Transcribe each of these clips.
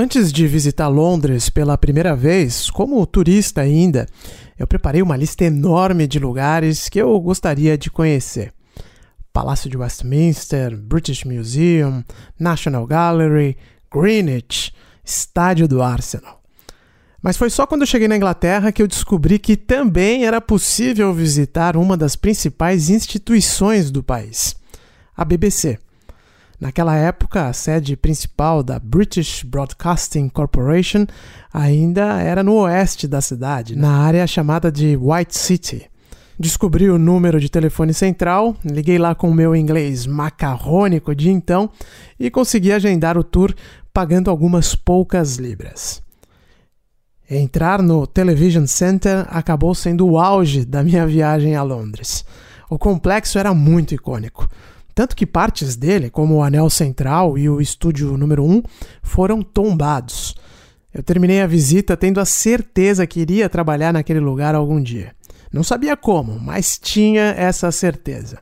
Antes de visitar Londres pela primeira vez, como turista ainda, eu preparei uma lista enorme de lugares que eu gostaria de conhecer. Palácio de Westminster, British Museum, National Gallery, Greenwich, Estádio do Arsenal. Mas foi só quando eu cheguei na Inglaterra que eu descobri que também era possível visitar uma das principais instituições do país, a BBC. Naquela época, a sede principal da British Broadcasting Corporation ainda era no oeste da cidade, na área chamada de White City. Descobri o número de telefone central, liguei lá com o meu inglês macarrônico de então e consegui agendar o tour pagando algumas poucas libras. Entrar no Television Center acabou sendo o auge da minha viagem a Londres. O complexo era muito icônico. Tanto que partes dele, como o anel central e o estúdio número 1, foram tombados. Eu terminei a visita tendo a certeza que iria trabalhar naquele lugar algum dia. Não sabia como, mas tinha essa certeza.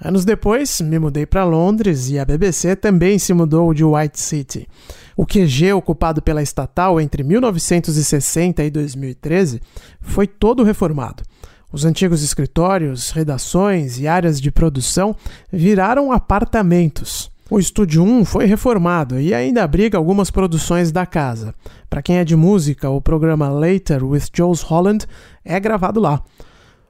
Anos depois, me mudei para Londres e a BBC também se mudou de White City. O QG ocupado pela estatal entre 1960 e 2013 foi todo reformado. Os antigos escritórios, redações e áreas de produção viraram apartamentos. O Estúdio 1 foi reformado e ainda abriga algumas produções da casa. Para quem é de música, o programa Later with Jules Holland é gravado lá.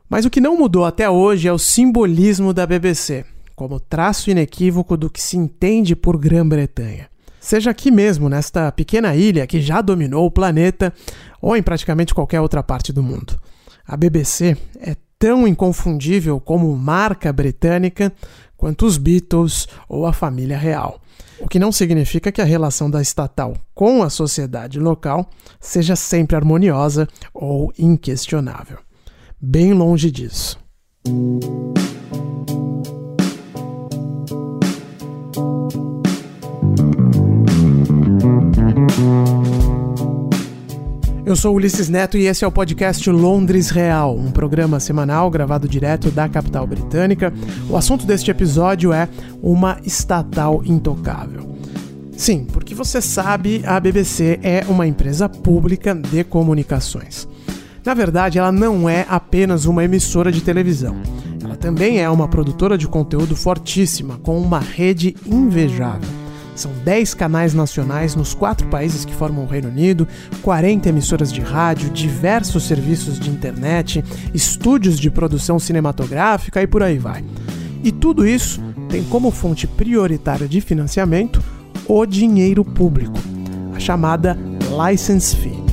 Mas o que não mudou até hoje é o simbolismo da BBC, como traço inequívoco do que se entende por Grã-Bretanha. Seja aqui mesmo, nesta pequena ilha que já dominou o planeta, ou em praticamente qualquer outra parte do mundo. A BBC é tão inconfundível como marca britânica quanto os Beatles ou a família real. O que não significa que a relação da estatal com a sociedade local seja sempre harmoniosa ou inquestionável. Bem longe disso. Eu sou Ulisses Neto e esse é o podcast Londres Real, um programa semanal gravado direto da capital britânica. O assunto deste episódio é uma estatal intocável. Sim, porque você sabe, a BBC é uma empresa pública de comunicações. Na verdade, ela não é apenas uma emissora de televisão. Ela também é uma produtora de conteúdo fortíssima, com uma rede invejável. São 10 canais nacionais nos quatro países que formam o Reino Unido, 40 emissoras de rádio, diversos serviços de internet, estúdios de produção cinematográfica e por aí vai. E tudo isso tem como fonte prioritária de financiamento o dinheiro público, a chamada license fee.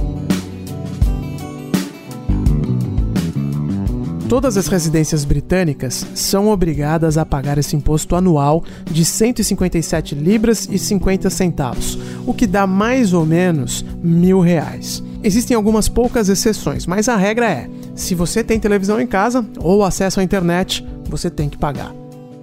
Todas as residências britânicas são obrigadas a pagar esse imposto anual de 157 libras e 50 centavos, o que dá mais ou menos mil reais. Existem algumas poucas exceções, mas a regra é: se você tem televisão em casa ou acesso à internet, você tem que pagar.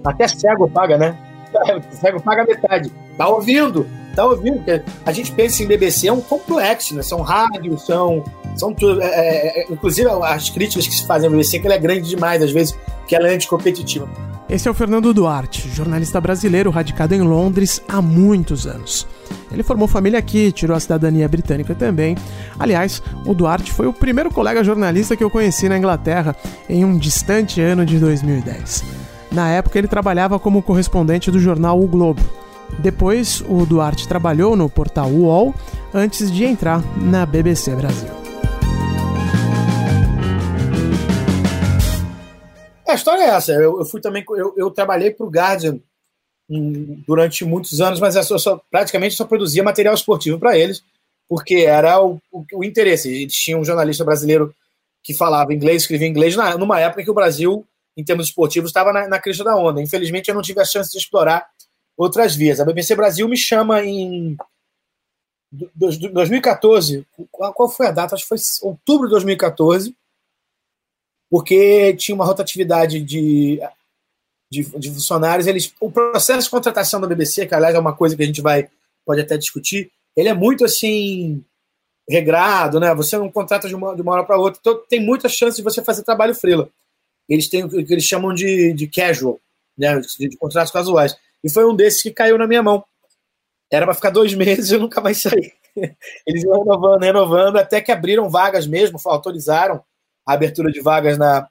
Até cego paga, né? cego paga metade. Tá ouvindo? Tá ouvindo? A gente pensa em BBC, é um complexo, né? São rádios, são são tudo. É, é, é, inclusive, as críticas que se fazem ao BBC, que ela é grande demais, às vezes, que ela é anticompetitiva. Esse é o Fernando Duarte, jornalista brasileiro radicado em Londres há muitos anos. Ele formou família aqui, tirou a cidadania britânica também. Aliás, o Duarte foi o primeiro colega jornalista que eu conheci na Inglaterra em um distante ano de 2010. Na época, ele trabalhava como correspondente do jornal O Globo. Depois, o Duarte trabalhou no portal UOL antes de entrar na BBC Brasil. A história é essa. Eu, eu fui também. Eu, eu trabalhei para o Guardian durante muitos anos, mas eu só, praticamente só produzia material esportivo para eles, porque era o, o, o, interesse. Eles tinham um jornalista brasileiro que falava inglês, escrevia inglês, na, numa época que o Brasil, em termos esportivos, estava na, na crista da onda. Infelizmente, eu não tive a chance de explorar outras vias. A BBC Brasil me chama em 2014. Qual, qual foi a data? Acho que foi outubro de 2014 porque tinha uma rotatividade de, de, de, funcionários. Eles, o processo de contratação da BBC, que aliás é uma coisa que a gente vai pode até discutir, ele é muito assim regrado, né? Você não contrata de uma, de uma hora para outra, então tem muita chance de você fazer trabalho freela. Eles têm o que eles chamam de, de casual, né? De, de contratos casuais. E foi um desses que caiu na minha mão. Era para ficar dois meses e nunca mais saí. eles iam renovando, renovando, até que abriram vagas mesmo, autorizaram a abertura de vagas na,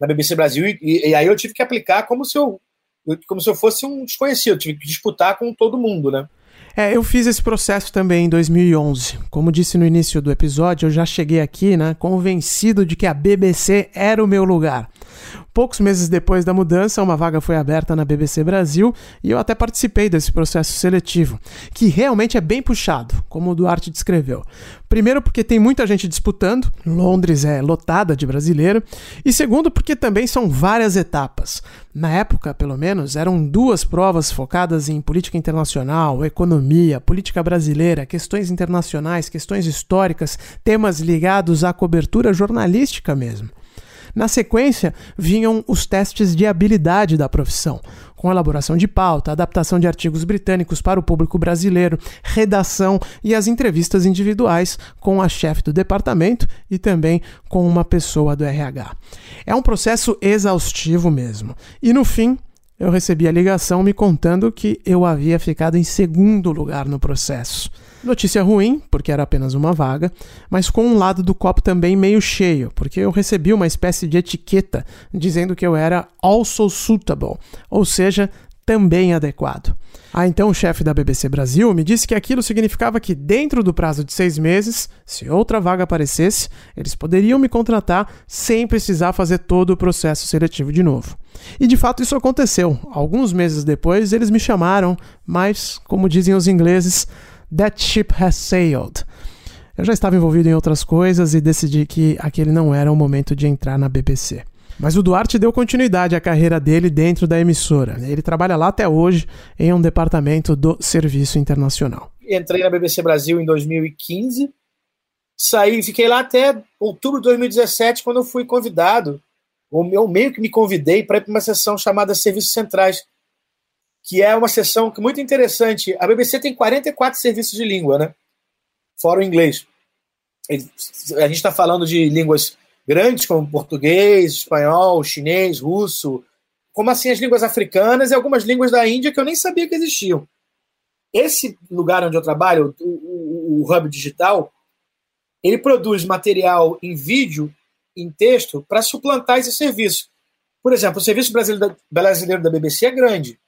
na BBC Brasil, e, e aí eu tive que aplicar como se eu, como se eu fosse um desconhecido, eu tive que disputar com todo mundo, né? É, eu fiz esse processo também em 2011. Como disse no início do episódio, eu já cheguei aqui, né, convencido de que a BBC era o meu lugar. Poucos meses depois da mudança, uma vaga foi aberta na BBC Brasil e eu até participei desse processo seletivo, que realmente é bem puxado, como o Duarte descreveu. Primeiro, porque tem muita gente disputando, Londres é lotada de brasileiro, e segundo, porque também são várias etapas. Na época, pelo menos, eram duas provas focadas em política internacional, economia, política brasileira, questões internacionais, questões históricas, temas ligados à cobertura jornalística mesmo. Na sequência, vinham os testes de habilidade da profissão, com elaboração de pauta, adaptação de artigos britânicos para o público brasileiro, redação e as entrevistas individuais com a chefe do departamento e também com uma pessoa do RH. É um processo exaustivo mesmo. E no fim, eu recebi a ligação me contando que eu havia ficado em segundo lugar no processo. Notícia ruim, porque era apenas uma vaga, mas com um lado do copo também meio cheio, porque eu recebi uma espécie de etiqueta dizendo que eu era also suitable, ou seja, também adequado. Ah, então o chefe da BBC Brasil me disse que aquilo significava que, dentro do prazo de seis meses, se outra vaga aparecesse, eles poderiam me contratar sem precisar fazer todo o processo seletivo de novo. E de fato isso aconteceu. Alguns meses depois eles me chamaram, mas, como dizem os ingleses, That Ship Has Sailed. Eu já estava envolvido em outras coisas e decidi que aquele não era o momento de entrar na BBC. Mas o Duarte deu continuidade à carreira dele dentro da emissora. Ele trabalha lá até hoje em um departamento do Serviço Internacional. Entrei na BBC Brasil em 2015, saí, fiquei lá até outubro de 2017, quando eu fui convidado, ou eu meio que me convidei para ir para uma sessão chamada Serviços Centrais, que é uma sessão que muito interessante. A BBC tem 44 serviços de língua, né? Fora o inglês. A gente está falando de línguas grandes como português, espanhol, chinês, russo, como assim as línguas africanas e algumas línguas da Índia que eu nem sabia que existiam. Esse lugar onde eu trabalho, o, o, o Hub Digital, ele produz material em vídeo, em texto, para suplantar esse serviço. Por exemplo, o Serviço Brasileiro da BBC é grande.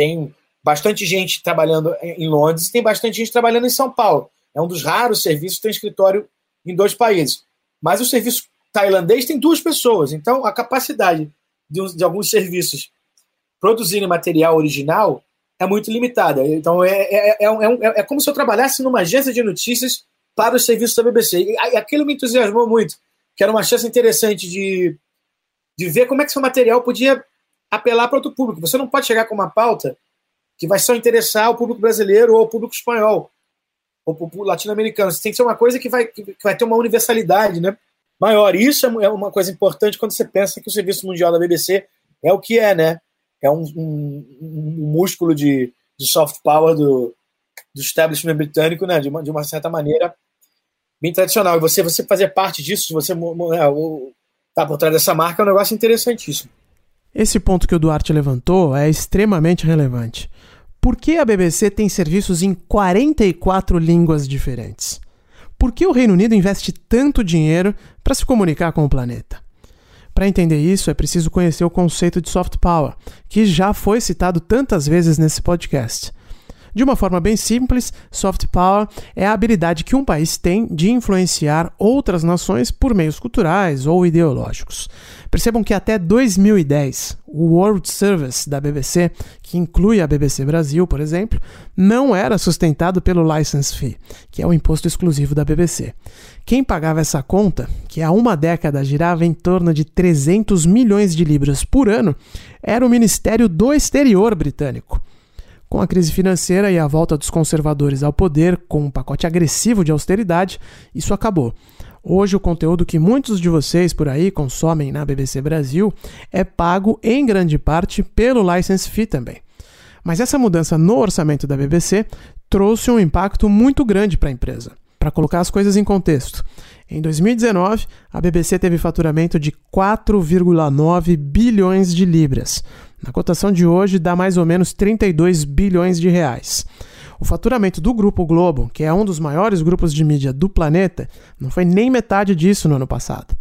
Tem bastante gente trabalhando em Londres e tem bastante gente trabalhando em São Paulo. É um dos raros serviços que tem escritório em dois países. Mas o serviço tailandês tem duas pessoas. Então, a capacidade de, de alguns serviços produzirem material original é muito limitada. Então, é, é, é, é, é como se eu trabalhasse numa agência de notícias para os serviços da BBC. E aquilo me entusiasmou muito, que era uma chance interessante de, de ver como é que seu material podia apelar para outro público. Você não pode chegar com uma pauta que vai só interessar o público brasileiro ou o público espanhol ou o latino-americano. Tem que ser uma coisa que vai, que vai ter uma universalidade né, maior. Isso é, uma coisa importante quando você pensa que o Serviço Mundial da BBC é o que é, né? É um, um, um músculo de, de soft power do, do establishment britânico, né? De uma, de uma certa maneira bem tradicional. E você, você fazer parte disso, você é, tá por trás dessa marca, é um negócio interessantíssimo. Esse ponto que o Duarte levantou é extremamente relevante. Por que a BBC tem serviços em 44 línguas diferentes? Por que o Reino Unido investe tanto dinheiro para se comunicar com o planeta? Para entender isso, é preciso conhecer o conceito de soft power, que já foi citado tantas vezes nesse podcast. De uma forma bem simples, soft power é a habilidade que um país tem de influenciar outras nações por meios culturais ou ideológicos. Percebam que até 2010, o World Service da BBC, que inclui a BBC Brasil, por exemplo, não era sustentado pelo license fee, que é o imposto exclusivo da BBC. Quem pagava essa conta, que há uma década girava em torno de 300 milhões de libras por ano, era o Ministério do Exterior britânico. Com a crise financeira e a volta dos conservadores ao poder com um pacote agressivo de austeridade, isso acabou. Hoje, o conteúdo que muitos de vocês por aí consomem na BBC Brasil é pago em grande parte pelo license fee também. Mas essa mudança no orçamento da BBC trouxe um impacto muito grande para a empresa. Para colocar as coisas em contexto, em 2019, a BBC teve faturamento de 4,9 bilhões de libras, na cotação de hoje dá mais ou menos 32 bilhões de reais. O faturamento do Grupo Globo, que é um dos maiores grupos de mídia do planeta, não foi nem metade disso no ano passado.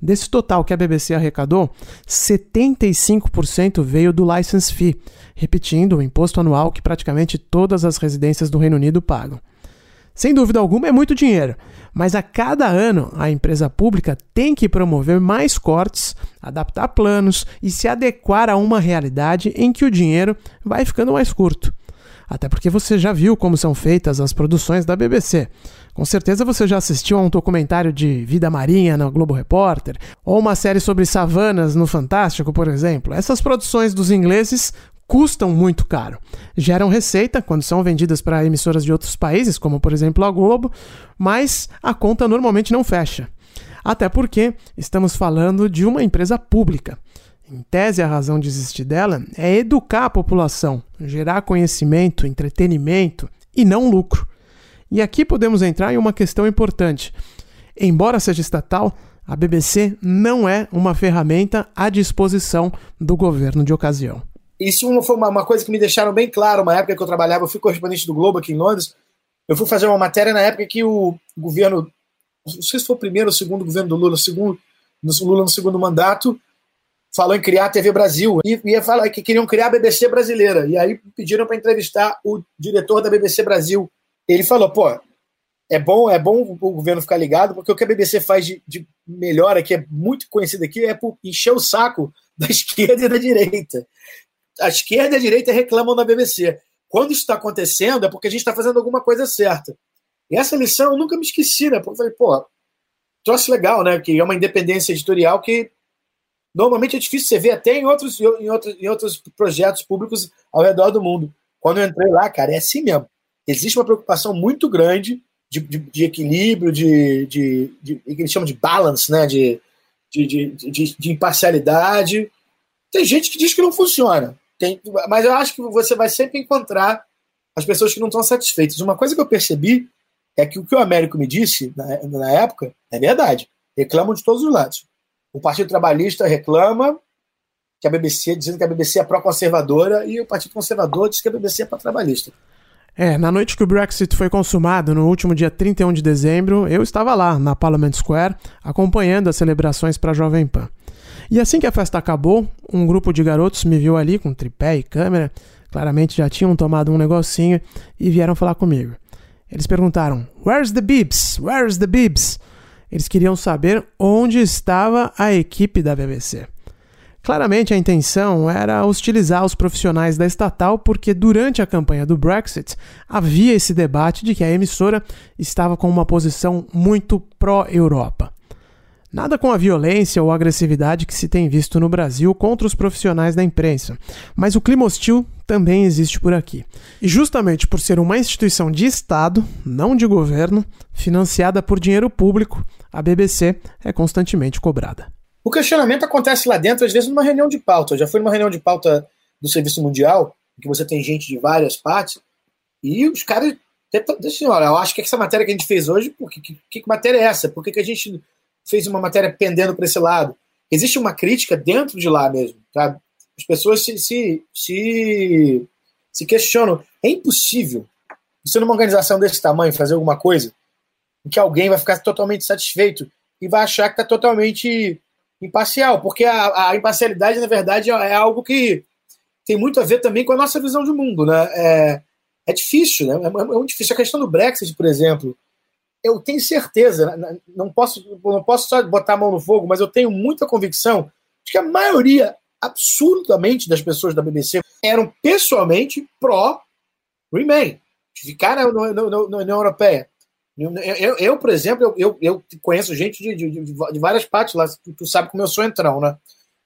Desse total que a BBC arrecadou, 75% veio do license fee, repetindo o imposto anual que praticamente todas as residências do Reino Unido pagam. Sem dúvida alguma, é muito dinheiro, mas a cada ano a empresa pública tem que promover mais cortes, adaptar planos e se adequar a uma realidade em que o dinheiro vai ficando mais curto. Até porque você já viu como são feitas as produções da BBC. Com certeza você já assistiu a um documentário de vida marinha no Globo Repórter, ou uma série sobre savanas no Fantástico, por exemplo. Essas produções dos ingleses custam muito caro. Geram receita quando são vendidas para emissoras de outros países, como por exemplo a Globo, mas a conta normalmente não fecha. Até porque estamos falando de uma empresa pública. Em tese, a razão de existir dela é educar a população, gerar conhecimento, entretenimento e não lucro. E aqui podemos entrar em uma questão importante. Embora seja estatal, a BBC não é uma ferramenta à disposição do governo de ocasião. Isso foi uma, uma, coisa que me deixaram bem claro, uma época que eu trabalhava, eu fui correspondente do Globo aqui em Londres, eu fui fazer uma matéria na época que o governo, não sei se foi o primeiro ou segundo governo do Lula, segundo, Lula no segundo mandato, falou em criar a TV Brasil, e ia falar que queriam criar a BBC brasileira, e aí pediram para entrevistar o diretor da BBC Brasil. Ele falou, pô, é bom, é bom o governo ficar ligado, porque o que a BBC faz de, de melhor aqui, é muito conhecido aqui, é por encher o saco da esquerda e da direita a esquerda e a direita reclamam da BBC. Quando isso está acontecendo, é porque a gente está fazendo alguma coisa certa. E essa lição eu nunca me esqueci, né? Porque eu falei, pô, troço legal, né? Que é uma independência editorial que normalmente é difícil você ver até em outros, em outros, em outros projetos públicos ao redor do mundo. Quando eu entrei lá, cara, é assim mesmo. Existe uma preocupação muito grande de, de, de equilíbrio, de, de, de, que eles chamam de balance, né? De, de, de, de, de imparcialidade. Tem gente que diz que não funciona. Tem, mas eu acho que você vai sempre encontrar as pessoas que não estão satisfeitas. Uma coisa que eu percebi é que o que o Américo me disse na, na época é verdade. Reclamam de todos os lados. O Partido Trabalhista reclama que a BBC, dizendo que a BBC é pró-conservadora, e o Partido Conservador diz que a BBC é pró-trabalhista. É, na noite que o Brexit foi consumado, no último dia 31 de dezembro, eu estava lá, na Parliament Square, acompanhando as celebrações para a Jovem Pan. E assim que a festa acabou, um grupo de garotos me viu ali com tripé e câmera, claramente já tinham tomado um negocinho e vieram falar comigo. Eles perguntaram: Where's the Bibs? Where's the Bibs? Eles queriam saber onde estava a equipe da BBC. Claramente a intenção era hostilizar os profissionais da estatal, porque durante a campanha do Brexit havia esse debate de que a emissora estava com uma posição muito pró-Europa. Nada com a violência ou agressividade que se tem visto no Brasil contra os profissionais da imprensa, mas o clima hostil também existe por aqui. E justamente por ser uma instituição de Estado, não de governo, financiada por dinheiro público, a BBC é constantemente cobrada. O questionamento acontece lá dentro, às vezes, numa reunião de pauta. Eu já fui numa reunião de pauta do Serviço Mundial, em que você tem gente de várias partes, e os caras. Deixa eu eu acho que essa matéria que a gente fez hoje, por que, que, que matéria é essa? Por que, que a gente fez uma matéria pendendo para esse lado. Existe uma crítica dentro de lá mesmo. Tá? As pessoas se, se, se, se questionam. É impossível você, numa organização desse tamanho, fazer alguma coisa em que alguém vai ficar totalmente satisfeito e vai achar que está totalmente imparcial, porque a, a, imparcialidade, na verdade, é algo que tem muito a ver também com a nossa visão de mundo. Né? É, é difícil, né? é, é muito difícil. A questão do Brexit, por exemplo, eu tenho certeza, não posso, não posso só botar a mão no fogo, mas eu tenho muita convicção de que a maioria absurdamente das pessoas da BBC eram pessoalmente pró-Remain, de ficar na, União Europeia. Eu, eu, por exemplo, eu, eu, conheço gente de, de, de, várias partes lá, tu sabe como eu sou entrão, né?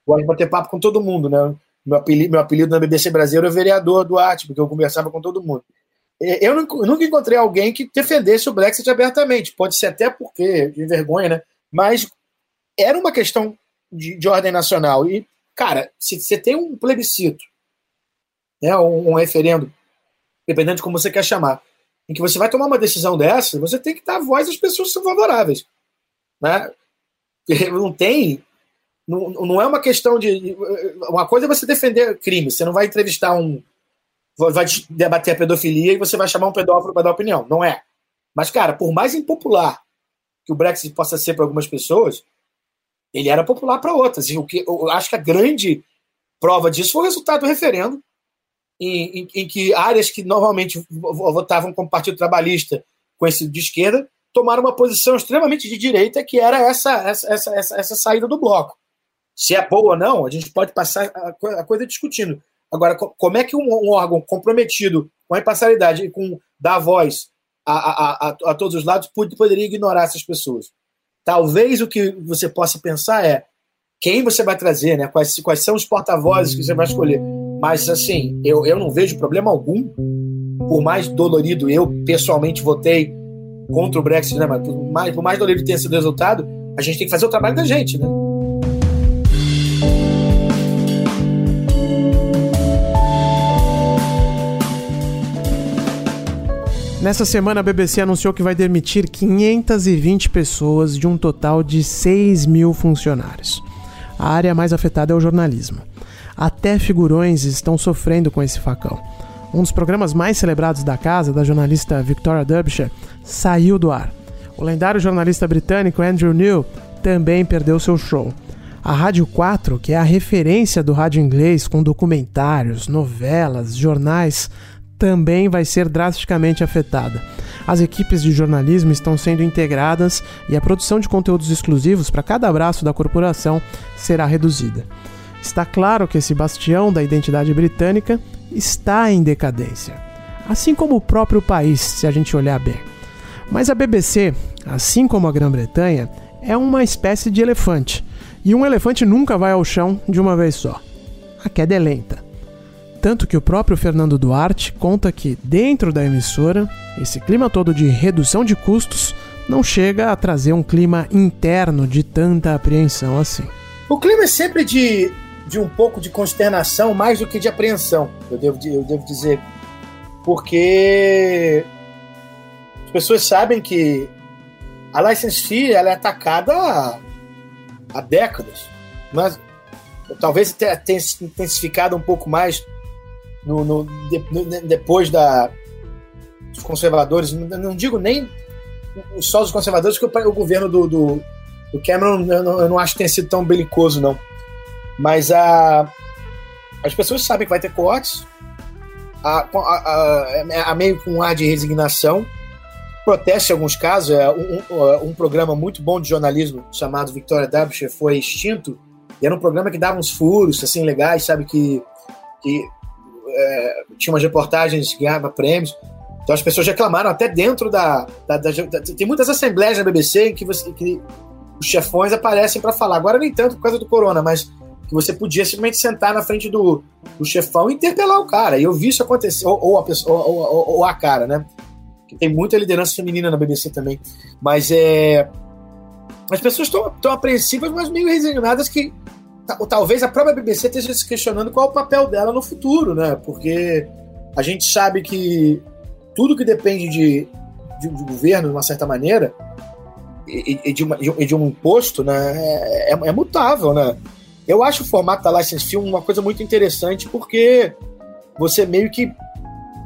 Gosto de bater papo com todo mundo, né? Meu apelido, meu apelido na BBC Brasil é vereador do Arte, porque eu conversava com todo mundo. É, eu nunca encontrei alguém que defendesse o Brexit abertamente. Pode ser até porque, de vergonha, né? Mas era uma questão de, de ordem nacional. E, cara, se você tem um plebiscito, né, um, um referendo, dependendo de como você quer chamar, em que você vai tomar uma decisão dessa, você tem que dar voz às pessoas que são favoráveis. Né? Não tem. Não, não é uma questão de. Uma coisa é você defender crime. Você não vai entrevistar um, vai debater a pedofilia e você vai chamar um pedófilo para dar opinião. Não é. Mas, cara, por mais impopular que o Brexit possa ser para algumas pessoas, ele era popular para outras. E o que eu acho que a grande prova disso foi o resultado do referendo, em, em, em que áreas que normalmente votavam como Partido Trabalhista, conhecido de esquerda, tomaram uma posição extremamente de direita, que era essa, essa, essa, essa, essa saída do bloco. Se é boa ou não, a gente pode passar a coisa discutindo. Agora, como é que um, órgão comprometido com a imparcialidade e com dar voz a, a, a, a todos os lados poderia ignorar essas pessoas? Talvez o que você possa pensar é quem você vai trazer, né? Quais, quais são os porta-vozes que você vai escolher. Mas, assim, eu, eu não vejo problema algum, por mais dolorido eu pessoalmente votei contra o Brexit, né? Mas por mais, por mais dolorido tenha sido o resultado, a gente tem que fazer o trabalho da gente, né? Nessa semana, a BBC anunciou que vai demitir 520 pessoas de um total de 6 mil funcionários. A área mais afetada é o jornalismo. Até figurões estão sofrendo com esse facão. Um dos programas mais celebrados da casa, da jornalista Victoria Derbyshire, saiu do ar. O lendário jornalista britânico Andrew Neil também perdeu seu show. A Rádio 4, que é a referência do rádio inglês com documentários, novelas, jornais, também vai ser drasticamente afetada. As equipes de jornalismo estão sendo integradas e a produção de conteúdos exclusivos para cada braço da corporação será reduzida. Está claro que esse bastião da identidade britânica está em decadência, assim como o próprio país, se a gente olhar bem. Mas a BBC, assim como a Grã-Bretanha, é uma espécie de elefante, e um elefante nunca vai ao chão de uma vez só. A queda é lenta. Tanto que o próprio Fernando Duarte conta que, dentro da emissora, esse clima todo de redução de custos não chega a trazer um clima interno de tanta apreensão assim. O clima é sempre de, de um pouco de consternação mais do que de apreensão, eu devo, eu devo dizer. Porque as pessoas sabem que a license fee ela é atacada há, há décadas. Mas talvez tenha intensificado um pouco mais no, no, de, no, depois da, dos conservadores, não digo nem só dos conservadores, porque o, o governo do, do, do Cameron eu não, eu não, acho que tenha sido tão belicoso, não. Mas a, as pessoas sabem que vai ter cortes, a, a, a, a meio com um ar de resignação, proteste em alguns casos. É, um, um, um, programa muito bom de jornalismo chamado Victoria Derbyshire foi extinto, e era um programa que dava uns furos assim legais, sabe, que, que é, tinha umas reportagens ganhava prêmios. Então as pessoas reclamaram até dentro da, da, da, da Tem muitas assembleias na BBC em que, você, que os chefões aparecem para falar. Agora nem tanto por causa do corona, mas que você podia simplesmente sentar na frente do, do chefão e interpelar o cara. E eu vi isso acontecer, ou, ou a, pessoa, ou, ou, ou, a cara, né? Que tem muita liderança feminina na BBC também. Mas é. As pessoas estão apreensivas, mas meio resignadas que talvez a própria BBC esteja se questionando qual é o papel dela no futuro, né? Porque a gente sabe que tudo que depende de, de, de governo, de uma certa maneira, e, e, de, uma, e, de, um imposto, né, é, é, é, mutável, né? Eu acho o formato da license fee uma coisa muito interessante porque você meio que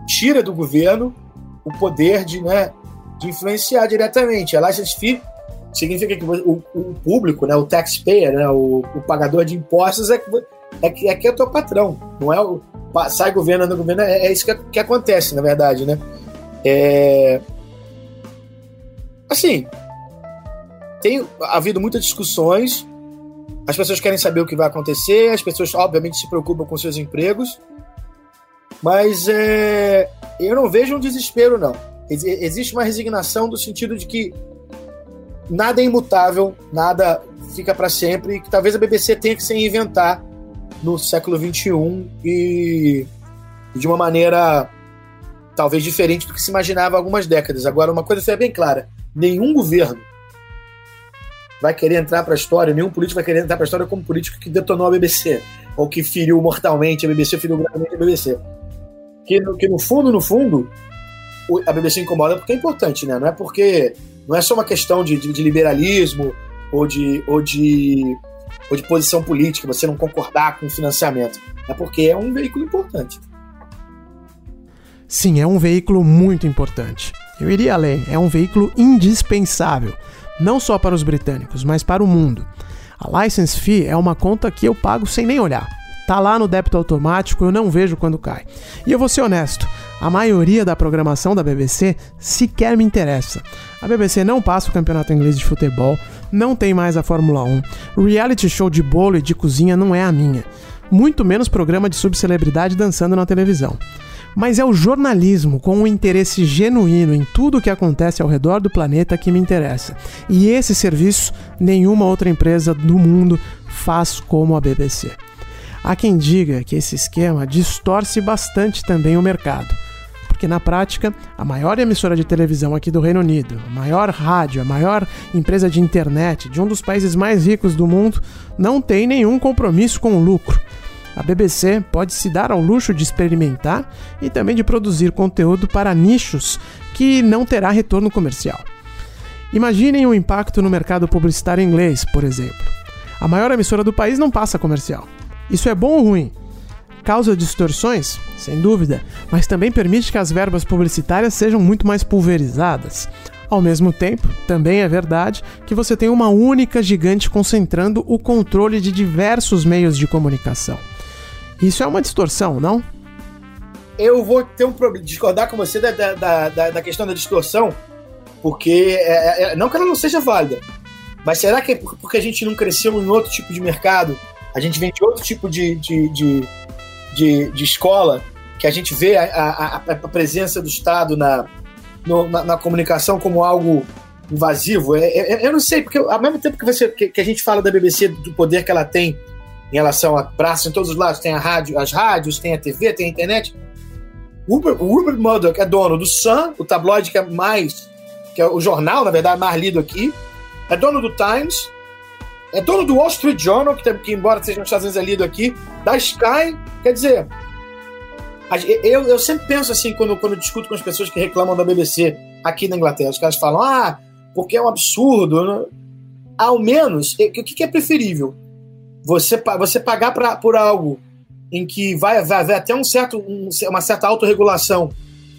tira do governo o poder de, né, de influenciar diretamente. A license fee significa que o, o público, né, o taxpayer, né, o, o pagador de impostos é, é, que, é que é teu patrão, não é o sai governo, anda governo, é, é isso que, que acontece, na verdade, né? É, assim, tem havido muitas discussões, as pessoas querem saber o que vai acontecer, as pessoas, obviamente, se preocupam com seus empregos, mas é, eu não vejo um desespero, não. Existe uma resignação do sentido de que nada é imutável, nada fica para sempre, que talvez a BBC tenha que se reinventar no século XXI e de uma maneira talvez diferente do que se imaginava há algumas décadas. Agora, uma coisa é bem clara: nenhum governo vai querer entrar para a história, nenhum político vai querer entrar para a história como político que detonou a BBC, ou que feriu mortalmente a BBC, feriu gravemente a BBC. Que no, que no fundo, no fundo, a BBC incomoda porque é importante, né? Não é porque não é só uma questão de, de, de liberalismo ou de, ou, de, ou de posição política, você não concordar com o financiamento. É porque é um veículo importante. Sim, é um veículo muito importante. Eu iria além, é um veículo indispensável, não só para os britânicos, mas para o mundo. A license fee é uma conta que eu pago sem nem olhar. Tá lá no débito automático, eu não vejo quando cai. E eu vou ser honesto, a maioria da programação da BBC sequer me interessa. A BBC não passa o campeonato inglês de futebol, não tem mais a Fórmula 1, reality show de bolo e de cozinha não é a minha, muito menos programa de subcelebridade dançando na televisão. Mas é o jornalismo com um interesse genuíno em tudo o que acontece ao redor do planeta que me interessa. E esse serviço nenhuma outra empresa do mundo faz como a BBC. Há quem diga que esse esquema distorce bastante também o mercado, porque na prática, a maior emissora de televisão aqui do Reino Unido, a maior rádio, a maior empresa de internet de um dos países mais ricos do mundo não tem nenhum compromisso com o lucro. A BBC pode se dar ao luxo de experimentar e também de produzir conteúdo para nichos que não terá retorno comercial. Imaginem o impacto no mercado publicitário inglês, por exemplo. A maior emissora do país não passa comercial. Isso é bom ou ruim? Causa distorções? Sem dúvida, mas também permite que as verbas publicitárias sejam muito mais pulverizadas. Ao mesmo tempo, também é verdade que você tem uma única gigante concentrando o controle de diversos meios de comunicação. Isso é uma distorção, não? Eu vou ter um problema, discordar com você da, da, da, da questão da distorção, porque é, é, não que ela não seja válida, mas será que é porque a gente não cresceu em outro tipo de mercado a gente vem de outro tipo de, de, de, de, de escola, que a gente vê a, a, a presença do Estado na, no, na, na, comunicação como algo invasivo. É, é, é, eu não sei, porque ao mesmo tempo que, você, que, que, a gente fala da BBC, do poder que ela tem em relação a praça em todos os lados, tem a rádio, as rádios, tem a TV, tem a internet. O Rupert, Rupert Murdoch é dono do Sun, o tabloide que é mais, que é o jornal, na verdade, mais lido aqui, é dono do Times, é dono do Wall Street Journal, que, que embora seja nos Estados Unidos é lido aqui, da Sky, quer dizer, eu, eu sempre penso assim, quando, quando discuto com as pessoas que reclamam da BBC aqui na Inglaterra, os caras falam, ah, porque é um absurdo. Né? Ao menos, o que, é preferível? Você, você pagar pra, por algo em que vai, vai haver até um certo, um, uma certa autorregulação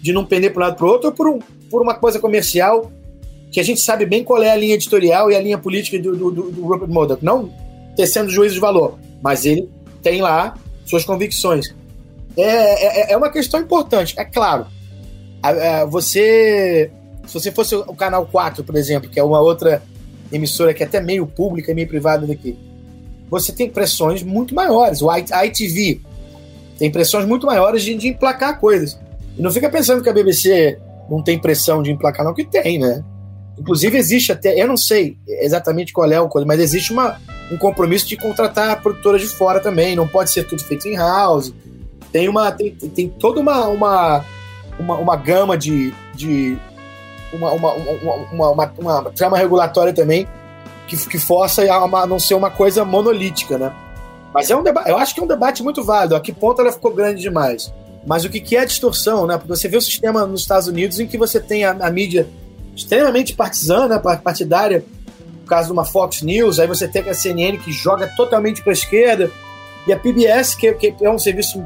de não pender para um lado para o outro, ou por, um, por uma coisa comercial que a gente sabe bem qual é a linha editorial e a linha política do, do, do Rupert Murdoch. Não tecendo juízo de valor, mas ele tem lá suas convicções. É, é, é uma questão importante, é claro. Você, se você fosse o canal 4, por exemplo, que é uma outra emissora que é até meio pública e meio privada daqui, você tem pressões muito maiores. O ITV tem pressões muito maiores de, de emplacar coisas. E não fica pensando que a BBC não tem pressão de emplacar, não, que tem, né? Inclusive, existe até, eu não sei exatamente qual é o coisa, mas existe uma, um compromisso de contratar produtoras de fora também. Não pode ser tudo feito em house. Tem uma. Tem, tem toda uma, uma, uma, uma gama de. de uma, uma, uma, uma, uma trama regulatória também que, que força a, não ser uma coisa monolítica, né? Mas é um debate, eu acho que é um debate muito válido. A que ponto ela ficou grande demais? Mas o que, que é distorção, né? Porque você vê o sistema nos Estados Unidos em que você tem a, a mídia extremamente partisana, partidária, no caso de uma Fox News, aí você tem a CNN que joga totalmente para a esquerda, e a PBS, que, que, é um serviço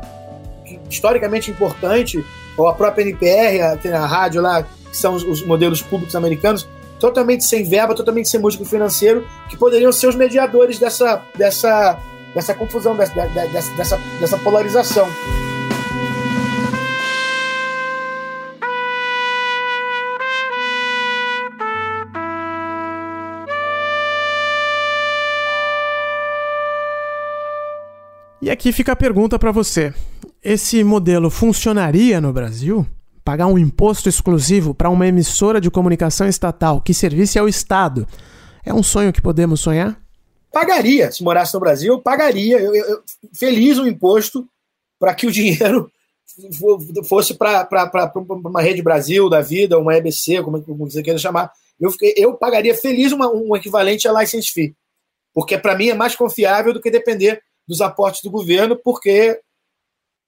historicamente importante, ou a própria NPR, a, a rádio lá, que são os, os, modelos públicos americanos, totalmente sem verba, totalmente sem músculo financeiro, que poderiam ser os mediadores dessa, dessa, dessa confusão, dessa, dessa, dessa, dessa polarização. Aqui fica a pergunta para você: esse modelo funcionaria no Brasil? Pagar um imposto exclusivo para uma emissora de comunicação estatal que servisse ao Estado é um sonho que podemos sonhar? Pagaria. Se morasse no Brasil, pagaria. Eu, eu, feliz um imposto para que o dinheiro fosse para uma Rede Brasil da vida, uma EBC, como, você queira chamar. Eu, eu pagaria feliz uma, um equivalente a license fee. Porque para mim é mais confiável do que depender dos aportes do governo, porque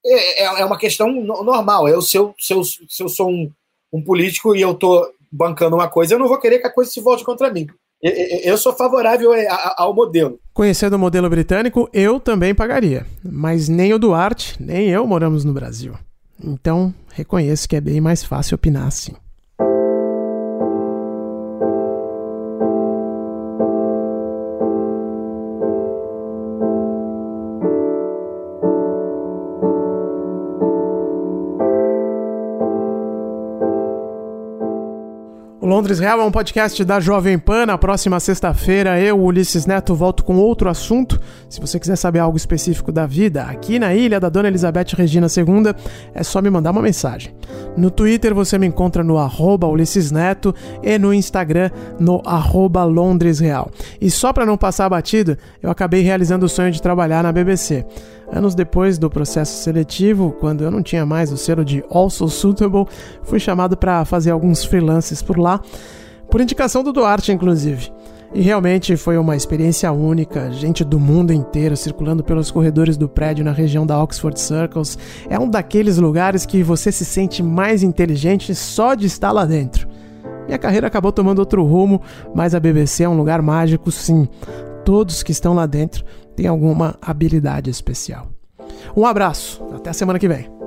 é, é, é uma questão normal. Eu, se, eu, se, eu, se eu sou um, um político e eu estou bancando uma coisa, eu não vou querer que a coisa se volte contra mim. Eu sou favorável ao modelo. Conhecendo o modelo britânico, eu também pagaria. Mas nem o Duarte, nem eu moramos no Brasil. Então, reconheço que é bem mais fácil opinar assim. Londres Real é um podcast da Jovem Pan. Na próxima sexta-feira, eu, Ulisses Neto, volto com outro assunto. Se você quiser saber algo específico da vida aqui na ilha da Dona Elizabeth Regina II, é só me mandar uma mensagem. No Twitter você me encontra no arroba Ulisses Neto e no Instagram no arroba Londres Real. E só para não passar batido, eu acabei realizando o sonho de trabalhar na BBC. Anos depois do processo seletivo, quando eu não tinha mais o selo de Also Suitable, fui chamado para fazer alguns freelances por lá, por indicação do Duarte, inclusive. E realmente foi uma experiência única, gente do mundo inteiro circulando pelos corredores do prédio na região da Oxford Circles. É um daqueles lugares que você se sente mais inteligente só de estar lá dentro. Minha carreira acabou tomando outro rumo, mas a BBC é um lugar mágico, sim. Todos que estão lá dentro têm alguma habilidade especial. Um abraço, até a semana que vem.